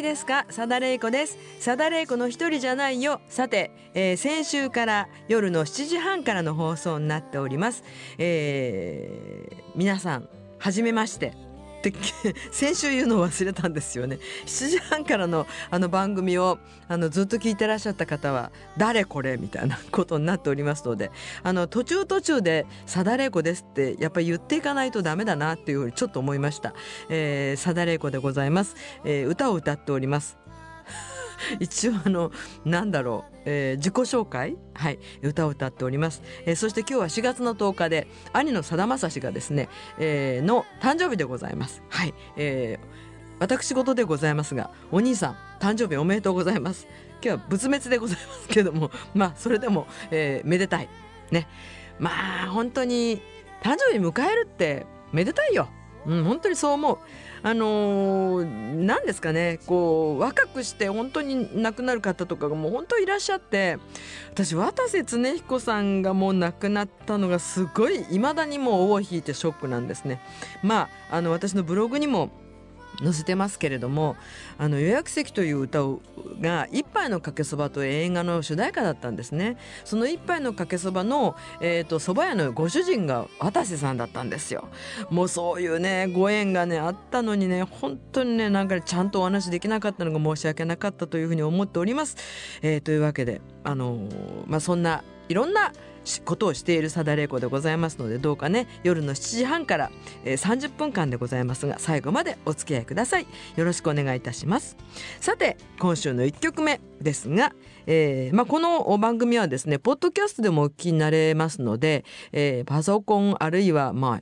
はお元気ですか？さだれいこです。さだれいこの一人じゃないよ。さて、えー先週から夜の7時半からの放送になっております、えー皆さんはじめまして。って 先週言うのを忘れたんですよね7時半からのあの番組をあのずっと聞いてらっしゃった方は誰これみたいなことになっておりますのであの途中途中で「さだれいこです」ってやっぱり言っていかないとダメだなっていうふうにちょっと思いました。えー、さだれいこでございます、えー歌を歌っております。一応あのなんだろう、えー自己紹介？はい歌を歌っております、えーそして今日は4月の10日で兄のさだまさしがですね、えーの誕生日でございます。はい、えー私事でございますがお兄さん誕生日おめでとうございます。今日は仏滅でございますけども まあそれでも、えーめでたい。ね。まあ本当に誕生日迎えるってめでたいよ。うん、本当にそう思う。あのー何ですかね、こう、若くして本当に亡くなる方とかがもう本当いらっしゃって、私、渡瀬恒彦さんがもう亡くなったのがすごい、未だにもう尾を引いてショックなんですね。まあ、あの、私のブログにも、載せてますけれども「あの予約席」という歌をが「一杯のかけそば」という映画の主題歌だったんですね。その「一杯のかけそばの」えー、と蕎麦屋のご主人が渡瀬さんだったんですよ。もうそういうねご縁がねあったのにね本当にねなんかちゃんとお話できなかったのが申し訳なかったというふうに思っております、えーというわけであのーまあそんないろんなことをしているさだれいこでございますのでどうかね夜の7時半から、えー30分間でございますが最後までお付き合いください。よろしくお願いいたします。さて今週の1曲目ですが、えーまあ、この番組はですねポッドキャストでもお聞きになれますので、えーパソコンあるいはまあ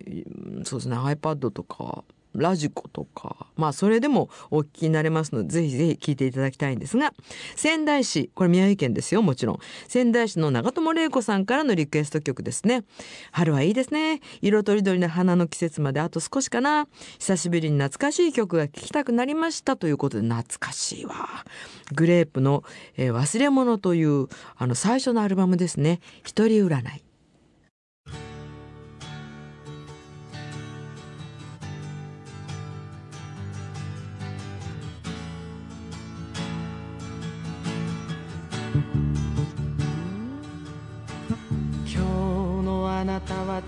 そうですね iPad とかラジコとか、まあそれでもお聞きになれますので、ぜひぜひ聞いていただきたいんですが、仙台市、これ宮城県ですよ、もちろん。仙台市の長友玲子さんからのリクエスト曲ですね。春はいいですね。色とりどりの花の季節まであと少しかな。久しぶりに懐かしい曲が聴きたくなりましたということで懐かしいわ。グレープの、えー忘れ物というあの最初のアルバムですね。一人占い。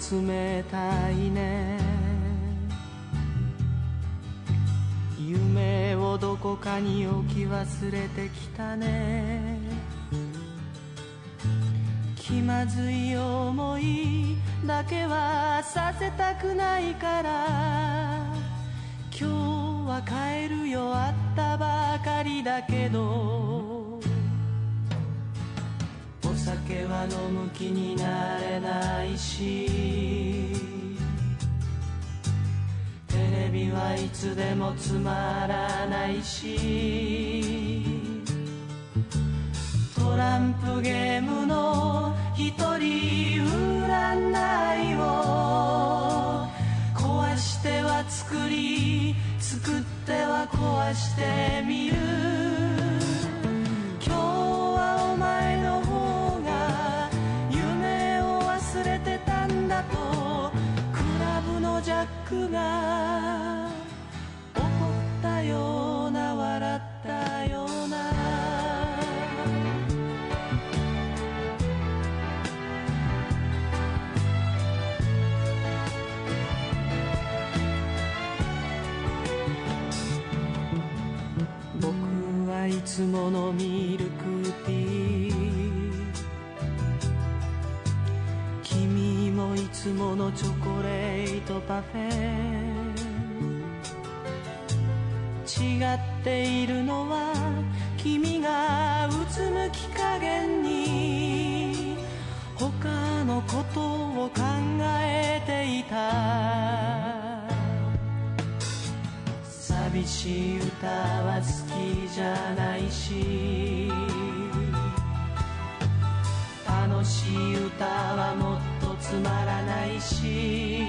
冷たいね。夢をどこかに置き忘れてきたね。気まずい思いだけはさせたくないから。今日は帰るよあったばかりだけど。酒は飲む気になれないしテレビはいつでもつまらないしトランプゲームの一人占いを壊しては作り作っては壊してみる。が怒ったような笑ったような。僕はいつものミルつものチョコレートパフェ。違っているのは君がうつむき加減に他のことを考えていた。寂しい歌は好きじゃないし。ら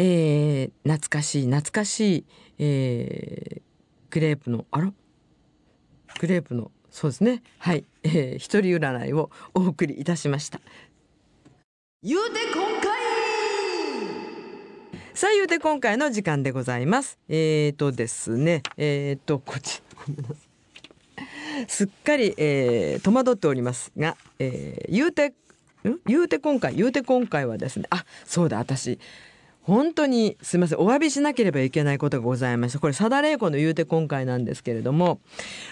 えー懐かしい懐かしい、えーグレープのあら？グレープのそうですね。はい、えー、一人占いをお送りいたしました。言うて今回。さあ言うて今回の時間でございます。えーとですね。えーとこっちごめんなさい。すっかり、えー戸惑っておりますが、えー言うてん？言うて今回言うて今回はですね。あそうだ私本当にすみませんお詫びしなければいけないことがございましたこれ佐田玲子の言うて今回なんですけれども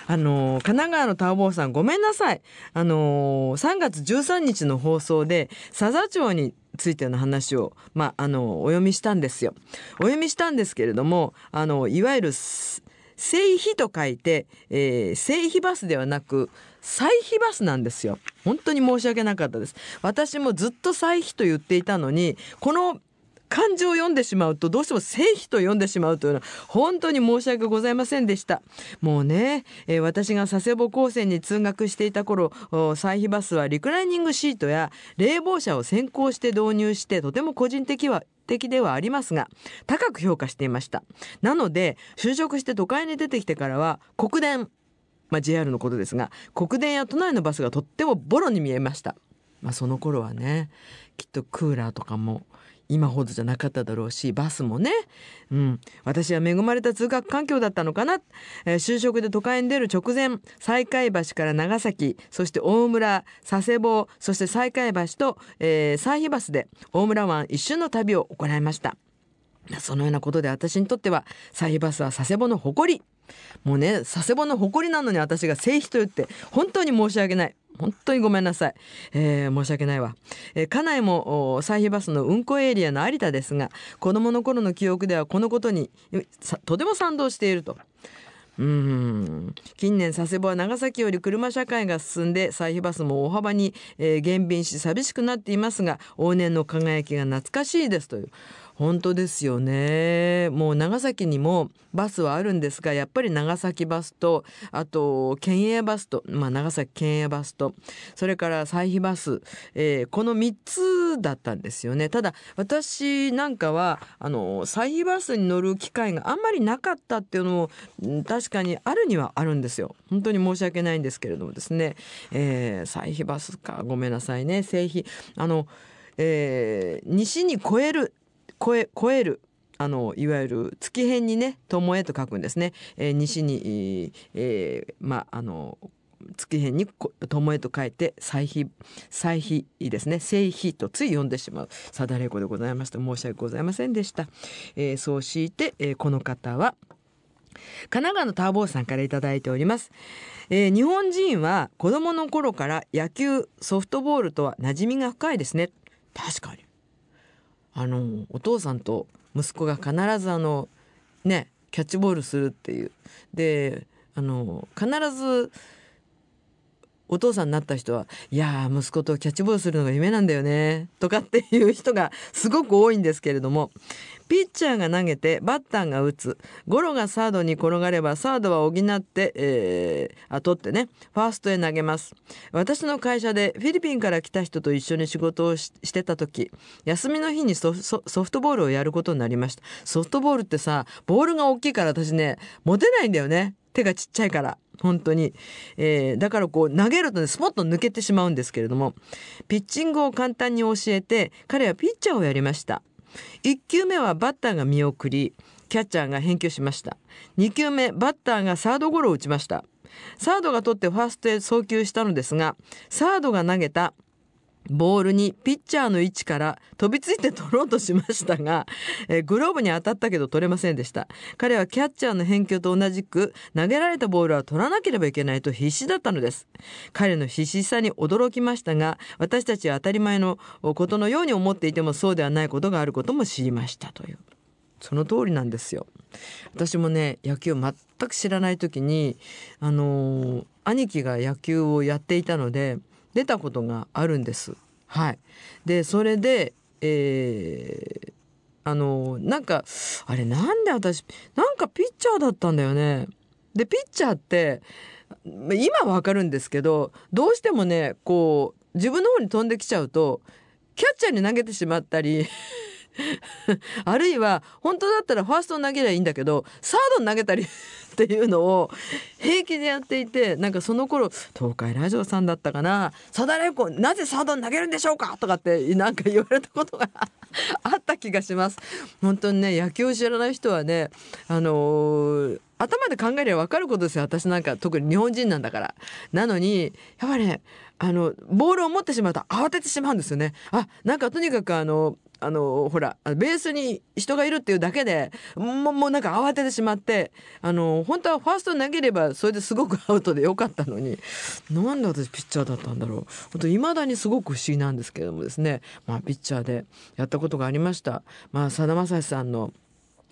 あの神奈川のタオボーさんごめんなさい。あの3月13日の放送で佐々町についての話を、まあ、あのお読みしたんですよ。お読みしたんですけれどもあのいわゆる聖碑と書いて、えー、聖碑バスではなく歳費バスなんですよ。本当に申し訳なかったです。私もずっと歳費と言っていたのにこの漢字を読んでしまうとどうしても聖碑と読んでしまうというのは本当に申し訳ございませんでした。もうね、えー私が佐世保高専に通学していた頃歳費バスはリクライニングシートや冷房車を先行して導入してとても個人的は的ではありますが高く評価していました。なので就職して都会に出てきてからは国電まあ、JR のことですが国電や都内のバスがとってもボロに見えました、まあ、その頃はねきっとクーラーとかも今ほどじゃなかっただろうしバスもね、うん、私は恵まれた通学環境だったのかな、えー就職で都会に出る直前西海橋から長崎そして大村佐世保そして西海橋と、えー、西バスで大村湾一瞬の旅を行いました。そのようなことで私にとってはサイバスは佐世保の誇り。もうね佐世保の誇りなのに私が聖碑と言って本当に申し訳ない。本当にごめんなさい、えー申し訳ないわ、えー家内もサイバスの運行エリアの有田ですが子供の頃の記憶ではこのことにとても賛同していると。うん。近年佐世保は長崎より車社会が進んで歳費バスも大幅に、減便し寂しくなっていますが往年の輝きが懐かしいですという。本当ですよね。もう長崎にもバスはあるんですがやっぱり長崎バスとあと県営バスと、まあ、長崎県営バスとそれから歳費バス、えーこの3つだったんですよね。ただ私なんかはあの歳費バスに乗る機会があんまりなかったっていうのも確かにあるにはあるんですよ。本当に申し訳ないんですけれどもですね、えー、歳費バスか。ごめんなさいね。製費。あの、えー西に超える超え超えるあのいわゆる月辺にね「巴」と書くんですね、えー西に、えーまああの月辺に「巴」と書いて「歳費」「歳費」ですね「聖費」とつい読んでしまう。さだれ子でございまして申し訳ございませんでした。えーそうして、えーこの方は神奈川のターボーさんからいいております、えー日本人は子供の頃から野球ソフトボールとは馴染みが深いですね。確かに。あのお父さんと息子が必ずあのねキャッチボールするっていう。であの必ずお父さんになった人は「いやー息子とキャッチボールするのが夢なんだよね」とかっていう人がすごく多いんですけれどもピッチャーが投げてバッターが打つゴロがサードに転がればサードは補って、えーあ取ってねファーストへ投げます。私の会社でフィリピンから来た人と一緒に仕事をししてた時休みの日にソソソフトボールをやることになりました。ソフトボールってさボールが大きいから私ね持てないんだよね。手がちっちゃいから本当に、えーだからこう投げるとねスポッと抜けてしまうんですけれどもピッチングを簡単に教えて彼はピッチャーをやりました。1球目はバッターが見送りキャッチャーが返球しました。2球目バッターがサードゴロを打ちました。サードが取ってファーストへ送球したのですがサードが投げたボールにピッチャーの位置から飛びついて取ろうとしましたが、えーグローブに当たったけど取れませんでした。彼はキャッチャーの返球と同じく投げられたボールは取らなければいけないと必死だったのです。彼の必死さに驚きましたが私たちは当たり前のことのように思っていてもそうではないことがあることも知りましたという。その通りなんですよ。私もね野球を全く知らない時にあのー兄貴が野球をやっていたので出たことがあるんです。はい。でそれでえーあのなんかあれなんで私なんかピッチャーだったんだよね。でピッチャーって今はわかるんですけどどうしてもねこう自分の方に飛んできちゃうとキャッチャーに投げてしまったりあるいは本当だったらファーストを投げりゃいいんだけどサードに投げたりっていうのを 平気でやっていてなんかその頃東海ラジオさんだったかな「サダレコなぜサードに投げるんでしょうか?」とかってなんか言われたことが あった気がします。本当にね野球を知らない人はねあのー頭で考えれば分かることですよ私なんか特に日本人なんだから。なのにやっぱりねあのボールを持ってしまうと慌ててしまうんですよね。あなんかとにかくあのあのほらベースに人がいるっていうだけでもうもうなんか慌ててしまってあの本当はファースト投げればそれですごくアウトでよかったのになんで私ピッチャーだったんだろう本当未だにすごく不思議なんですけどもですねまあピッチャーでやったことがありました。まあさだまさしさんの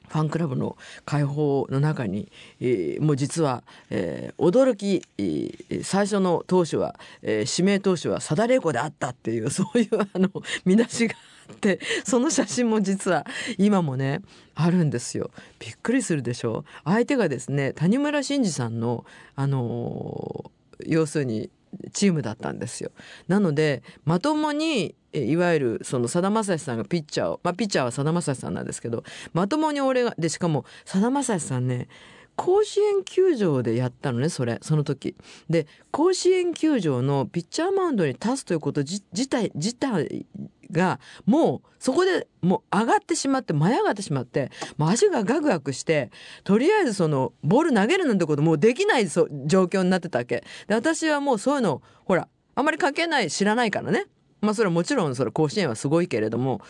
ファンクラブの開放の中に、えーもう実は、えー驚き、えー最初の投手は、えー指名投手はサダレイコであったっていう そういうあの見出しがあってその写真も実は今もねあるんですよ。びっくりするでしょ相手がですね谷村新司さんの、あのー要するにチームだったんですよ。なのでまともにいわゆるそのさだまさしさんがピッチャーをまあピッチャーはさだまさしさんなんですけどまともに俺がでしかもさだまさしさんね甲子園球場でやったのねそれその時で甲子園球場のピッチャーマウンドに立つということ自体自体がもうそこでもう上がってしまって舞い上がってしまってもう足がガクガクしてとりあえずそのボール投げるなんてこともうできない状況になってたわけで私はもうそういうのほらあまり関係ない知らないからねまあそれはもちろんそれ甲子園はすごいけれども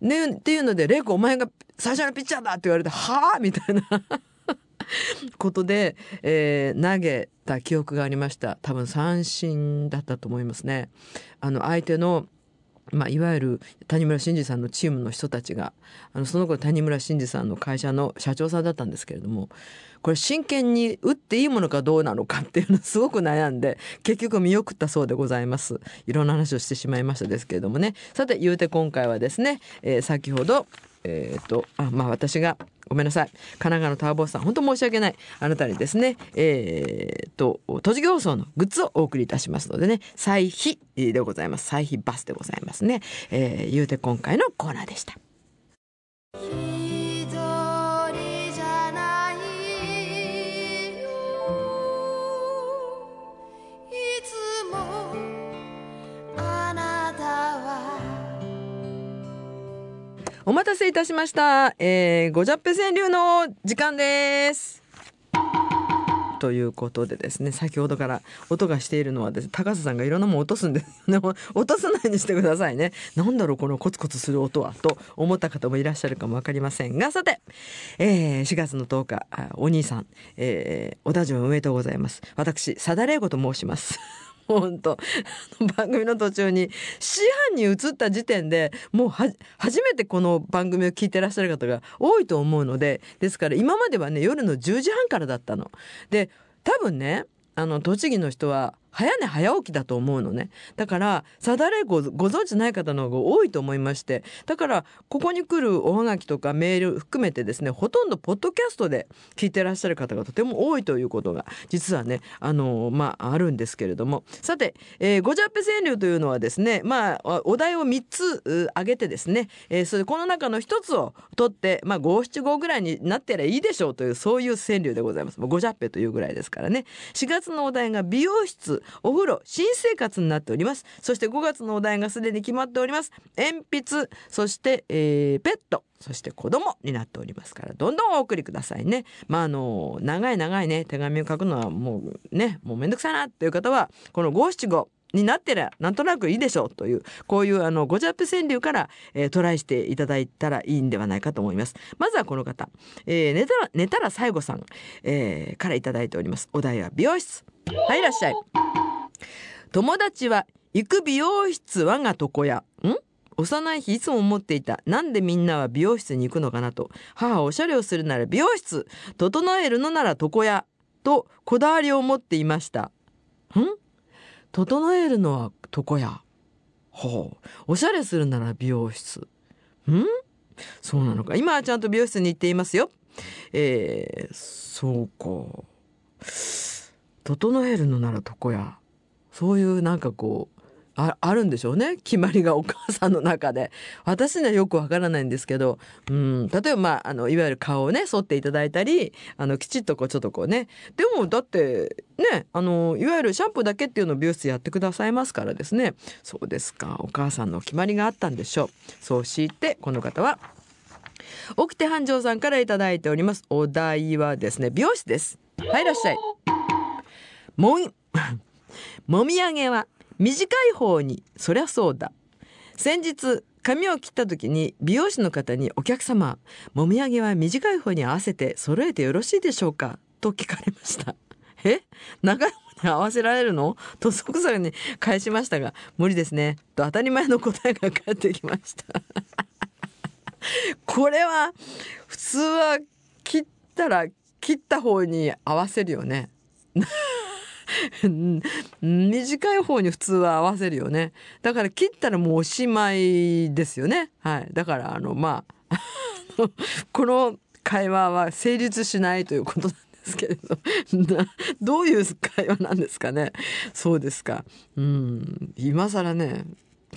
ねっていうので「レイコお前が最初のピッチャーだ!」って言われて「はあ?」みたいなことで、えー投げた記憶がありました。多分三振だったと思いますね。あの相手のまあ、いわゆる谷村新司さんのチームの人たちがあのその頃谷村新司さんの会社の社長さんだったんですけれどもこれ真剣に打っていいものかどうなのかっていうのをすごく悩んで結局見送ったそうでございます。いろんな話をしてしまいましたですけれどもね。さて言うて今回はですね、えー先ほどえっ、とあまあ私がごめんなさい。神奈川のターボスさん本当申し訳ない。あなたにですねえっ、と栃木放送のグッズをお送りいたしますのでね。歳費でございます。歳費バスでございますね、えー、言うて今回のコーナーでした。お待たせいたしました。えー、ごじゃっぺ川柳の時間です。ということでですね先ほどから音がしているのはですね高瀬さんがいろんなもん落とすんですよね落とさないようにしてくださいねなんだろうこのコツコツする音はと思った方もいらっしゃるかもわかりませんがさて、えー、4月の10日お兄さん、えー、お誕生日おめでとうございます私佐田玲子と申します本当 あの番組の途中に師範に移った時点でもう初めてこの番組を聞いてらっしゃる方が多いと思うのでですから今まではね夜の10時半からだったの。で多分ねあの栃木の人は早寝早起きだと思うのね。だからさだれごご存知ない方の方が多いと思いまして。だからここに来るおはがきとかメール含めてですねほとんどポッドキャストで聞いてらっしゃる方がとても多いということが実はねあのまああるんですけれども。さて、えー、ごじゃっぺ川柳というのはですねまあお題を3つ挙げてですね、えーそれこの中の1つを取ってまあ五七五ぐらいになってりゃいいでしょうというそういう川柳でございます。ごじゃっぺというぐらいですからね。4月のお題が美容室。お風呂新生活になっております。そして5月のお題がすでに決まっております。鉛筆そして、えーペットそして子供になっておりますからどんどんお送りくださいね。まああの長い長いね手紙を書くのはもうねもうめんどくさいなっていう方はこの五七五になってりゃなんとなくいいでしょうというこういうあのごジャップ川柳から、えートライしていただいたらいいんではないかと思います。まずはこの方、えー寝たら寝たら最後さん、えーからいただいております。お題は美容室。はいいらっしゃい。友達は行く美容室我が床屋。ん？幼い日いつも思っていた。なんでみんなは美容室に行くのかなと。母おしゃれをするなら美容室。整えるのなら床屋。とこだわりを持っていました。ん？整えるのは床屋？ほう。おしゃれするなら美容室。ん？そうなのか。今はちゃんと美容室に行っていますよ。えー、そうか。整えるのなら床屋。そういうなんかこうああるんでしょうね。決まりがお母さんの中で。私にはよくわからないんですけど、うん、例えば、まあ、あのいわゆる顔をね剃っていただいたりあのきちっとこうちょっとこうね。でもだってねあのいわゆるシャンプーだけっていうのを美容室やってくださいますからですね。そうですか。お母さんの決まりがあったんでしょう。そうしてこの方は起きて繁盛さんからいただいております。お題はですね美容室です。はいいらっしゃい。もんもみあげは短い方にそりゃそうだ。先日髪を切った時に美容師の方にお客様もみあげは短い方に合わせて揃えてよろしいでしょうか？と聞かれました。え？長い方に合わせられるの？と即座に 返しましたが無理ですね。と当たり前の答えが返ってきました。これは普通は切ったら切った方に合わせるよね。短い方に普通は合わせるよね。だから切ったらもうおしまいですよね。はい。だからあのまあ この会話は成立しないということなんですけれど。どういう会話なんですかね。そうですか。うん今更ね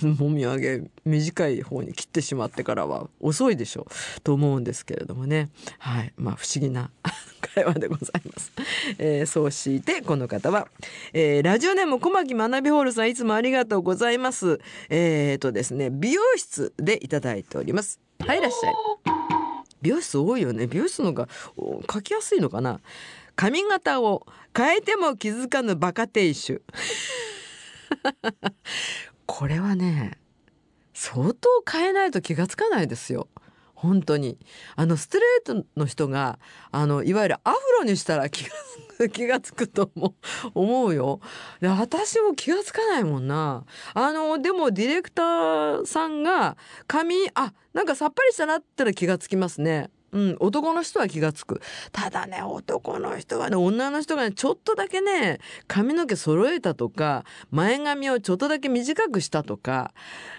もみあげ短い方に切ってしまってからは遅いでしょう。と思うんですけれどもね。はい。まあ不思議な会話でございます、えーそうしてこの方は、えーラジオネーム小牧学びホールさんいつもありがとうございます。えー、とですね美容室でいただいております。はいいらっしゃい。美容室多いよね。美容室の方が書きやすいのかな。髪型を変えても気づかぬバカ亭主。これはね相当変えないと気がつかないですよ。本当に。あのストレートの人があのいわゆるアフロにしたら気が 気がつくと思う思うよ。で私も気がつかないもんな。あのでもディレクターさんが髪あなんかさっぱりしたなったら気がつきますね。うん、男の人は気がつく。ただね男の人はね女の人がねちょっとだけね髪の毛揃えたとか前髪をちょっとだけ短くしたとか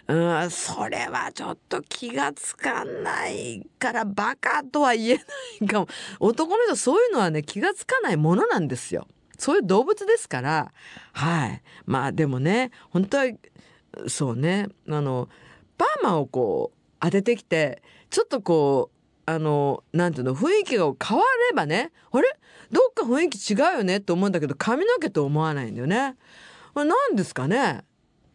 うんそれはちょっと気がつかないからバカとは言えないかも。男の人そういうのはね気がつかないものなんですよ。そういう動物ですから。はい。まあでもね本当はそうねあのパーマをこう当ててきてちょっとこうあのなんていうの雰囲気が変わればねあれ？どっか雰囲気違うよねって思うんだけど髪の毛と思わないんだよね。これ何ですかね？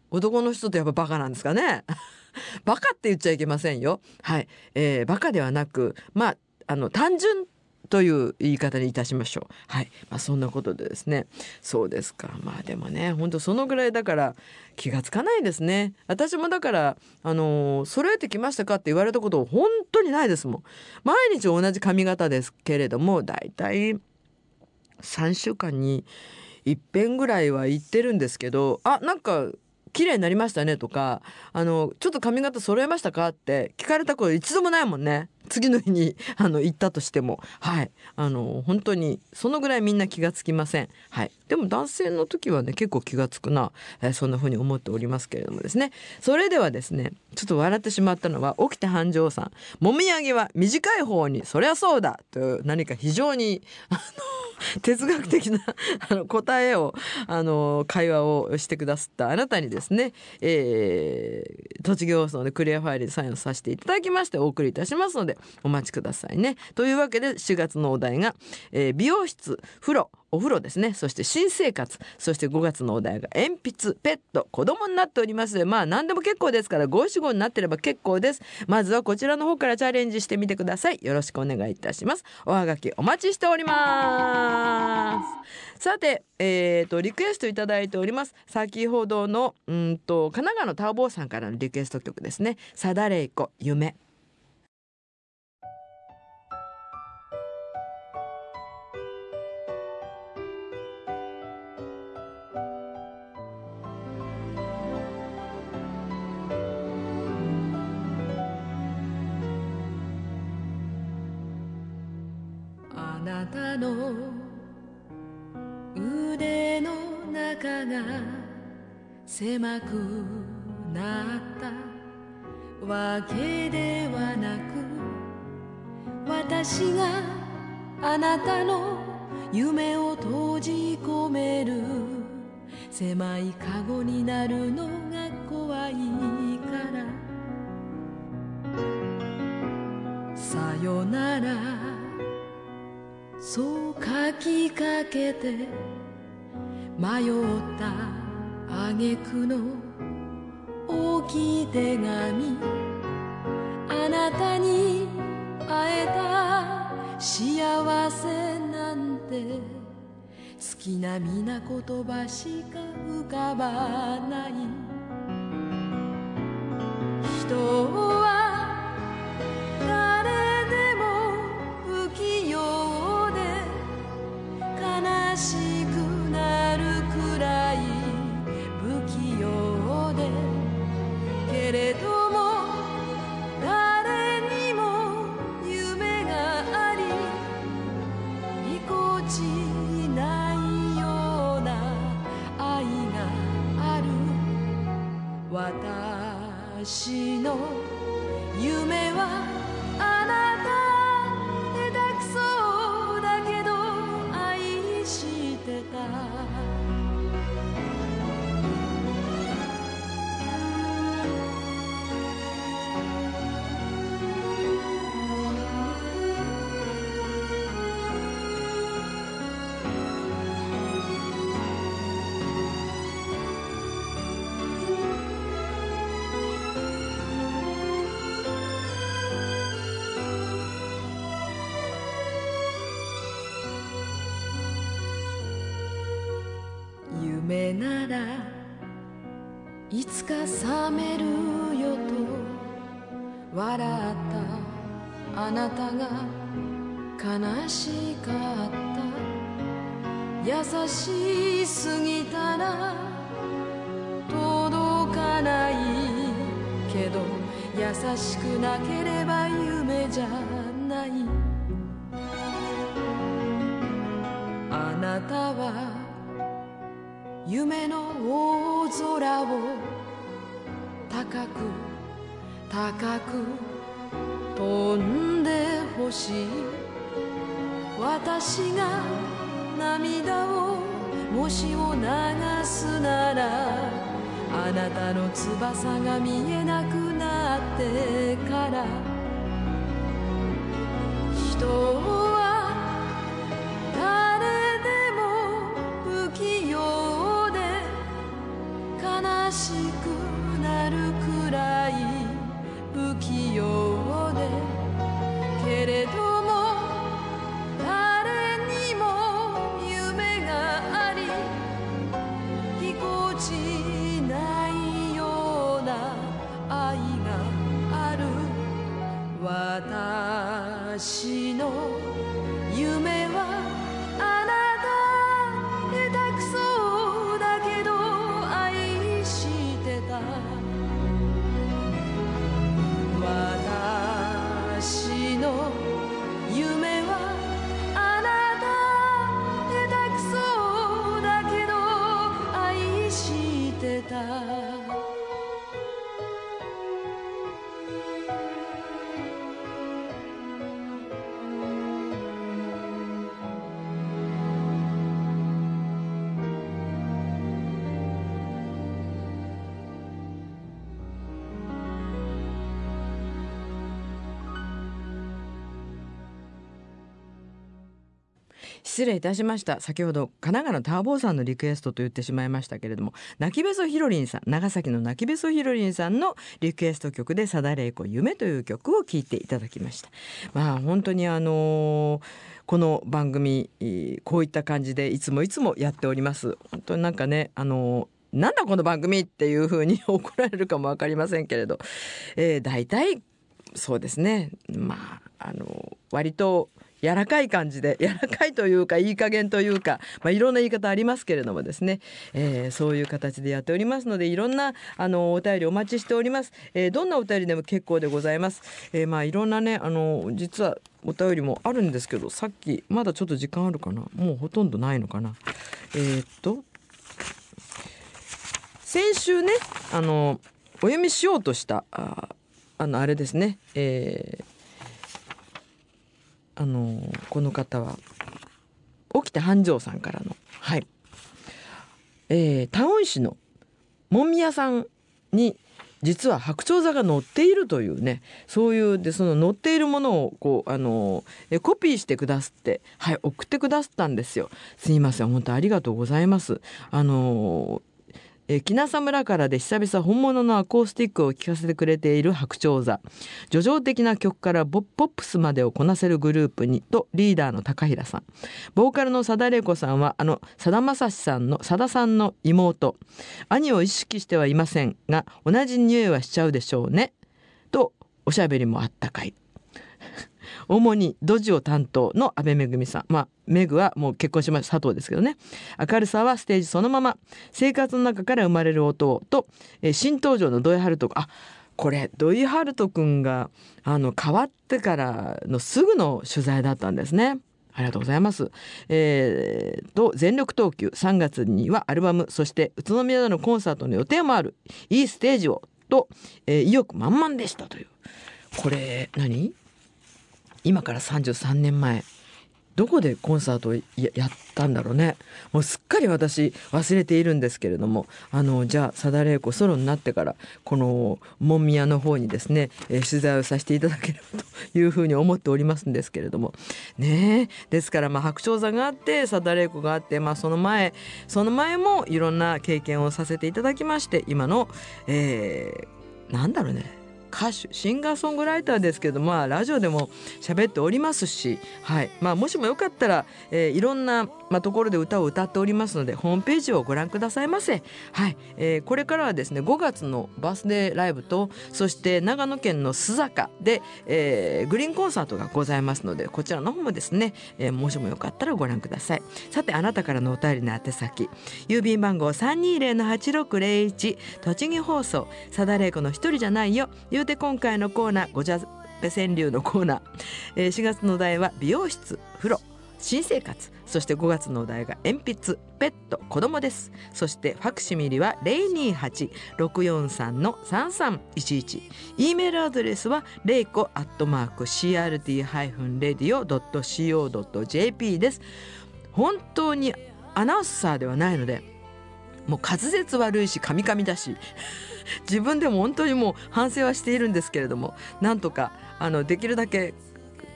男の人ってやっぱバカなんですかね？バカって言っちゃいけませんよ。はい、えー、バカではなくまああの単純という言い方にいたしましょう。はい、まあそんなことでですね。そうですか。まあでもね、本当そのぐらいだから気がつかないですね。私もだからあのー揃えてきましたかって言われたこと本当にないですもん。毎日同じ髪型ですけれども、だいたい3週間に一遍ぐらいは行ってるんですけど、あなんか綺麗になりましたねとかあのちょっと髪型揃えましたかって聞かれたこと一度もないもんね次の日に あの行ったとしてもはい。あの本当にそのぐらいみんな気がつきません。はい。でも男性の時はね結構気がつくな、えーそんな風に思っておりますけれどもですね。それではですねちょっと笑ってしまったのは起きて繁盛さん。もみあげは短い方にそりゃそうだという何か非常にあの 哲学的な あの答えをあの会話をしてくださったあなたにですね、えー、栃木放送でクリアファイルでサインをさせていただきましてお送りいたしますのでお待ちくださいね。というわけで4月のお題が、えー美容室風呂お風呂ですね。そして新生活。そして5月のお題が鉛筆ペット子供になっております。でまあ何でも結構ですから五七五になってれば結構です。まずはこちらの方からチャレンジしてみてください。よろしくお願いいたします。おはがきお待ちしております。さてえー、とリクエストいただいております。先ほどのうんと神奈川のタオボーさんからのリクエスト曲ですね。サダレイコ夢。たの腕の中が狭くなった。わけではなく私があなたの夢を閉じ込める。狭いカゴになるのきかけて迷った挙句の大きい手紙あなたに会えた幸せなんて好きな皆言葉しか浮かばない。人は私のつか覚めるよと笑ったあなたが悲しかった。優しすぎたら届かないけど優しくなければ夢じゃない。あなたは夢の大空を高く高く飛んでほしい。私が涙をもしを流すならあなたの翼が見えなくなってから。人は器用でけれども誰にも夢がありぎこちないような愛がある。私の夢失礼いたしました。先ほど神奈川のターボーさんのリクエストと言ってしまいましたけれども泣きべそひろりんさん長崎の泣きべそひろりんさんのリクエスト曲で佐田玲子夢という曲を聴いていただきました。まあ本当にあのーこの番組こういった感じでいつもいつもやっております。本当になんかねあのなんだこの番組っていうふうに 怒られるかもわかりませんけれど、えー、大体そうですね。まああの割と柔らかい感じで柔らかいというかいい加減というか、まあ、いろんな言い方ありますけれどもですね、えーそういう形でやっておりますのでいろんなあのお便りお待ちしております、えーどんなお便りでも結構でございます、えーまあいろんなねあの実はお便りもあるんですけどさっきまだちょっと時間あるかな？もうほとんどないのかな？えーっと先週ねあのお読みしようとしたああのあれですね、えーあのこの方は起きて繁盛さんからのはい、えータウン市のもみ屋さんに実は白鳥座が載っているというねそういうでその載っているものをこうあのえコピーしてくださってはい送ってくださったんですよ。すいません。本当ありがとうございます。あのえー、木名村からで久々本物のアコースティックを聴かせてくれている白鳥座。叙情的な曲からポポップスまでをこなせるグループにとリーダーの高平さん。ボーカルの佐田玲子さんはあの佐田正史さんの佐田さんの妹。兄を意識してはいませんが同じ匂いはしちゃうでしょうね。とおしゃべりもあったかい。主にドジを担当の安倍めぐみさん。まあメグはもう結婚しました佐藤ですけどね。明るさはステージそのまま。生活の中から生まれる音と、えー新登場の土井春人あこれ土井春人くんがあの変わってからのすぐの取材だったんですね。ありがとうございます。えーと全力投球。3月にはアルバム。そして宇都宮でのコンサートの予定もある。いいステージを。と、えー意欲満々でしたという。これ何？今から33年前どこでコンサートをやったんだろうね。もうすっかり私忘れているんですけれどもあのじゃあ佐田玲子ソロになってからこの門宮の方にですね、えー取材をさせていただければというふうに思っておりますんですけれども。ねえ。ですからまあ白鳥座があって佐田玲子があって、まあ、その前その前もいろんな経験をさせていただきまして今の、えーなんだろうね。歌手シンガーソングライターですけどまあラジオでも喋っておりますし、はい。まあ、もしもよかったら、えーいろんな、まあ、ところで歌を歌っておりますのでホームページをご覧くださいませ、はい。えーこれからはですね5月のバースデーライブとそして長野県の須坂で、えーグリーンコンサートがございますのでこちらの方もですね、えーもしもよかったらご覧ください。さてあなたからのお便りの宛先。郵便番号320-8601栃木放送。佐田玲子の一人じゃないよ。言うて今回のコーナーごじゃべ川柳のコーナー、えー4月のお題は美容室風呂。新生活。そして5月のお題が鉛筆。ペット。子供です。そしてファクシミリは028-643の3311 e メールアドレスはレイコアットマーク CRT-radio.co.jp です。本当にアナウンサーではないのでもう滑舌悪いしカミカミだし。自分でも本当にもう反省はしているんですけれどもなんとかあのできるだけ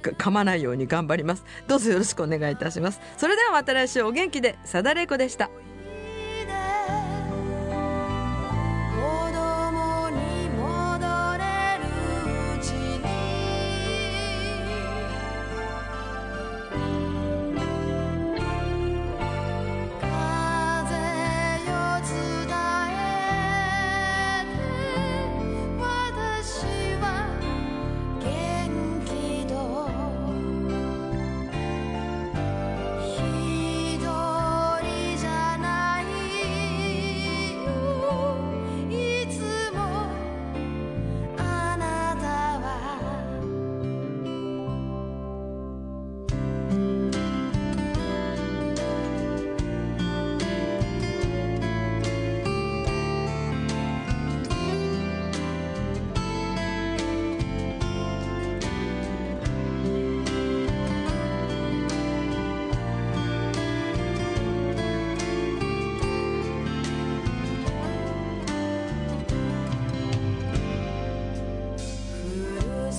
噛まないように頑張ります。どうぞよろしくお願いいたします。それではまた来週お元気でさだれいこでした。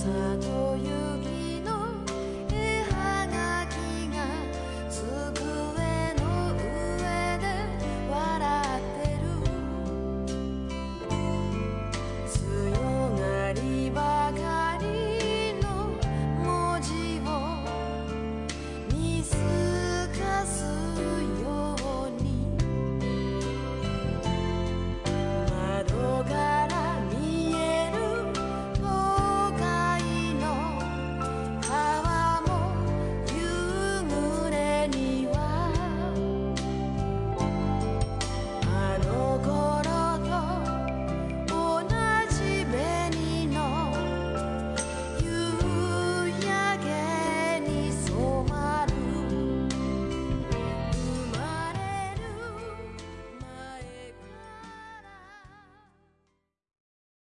shadow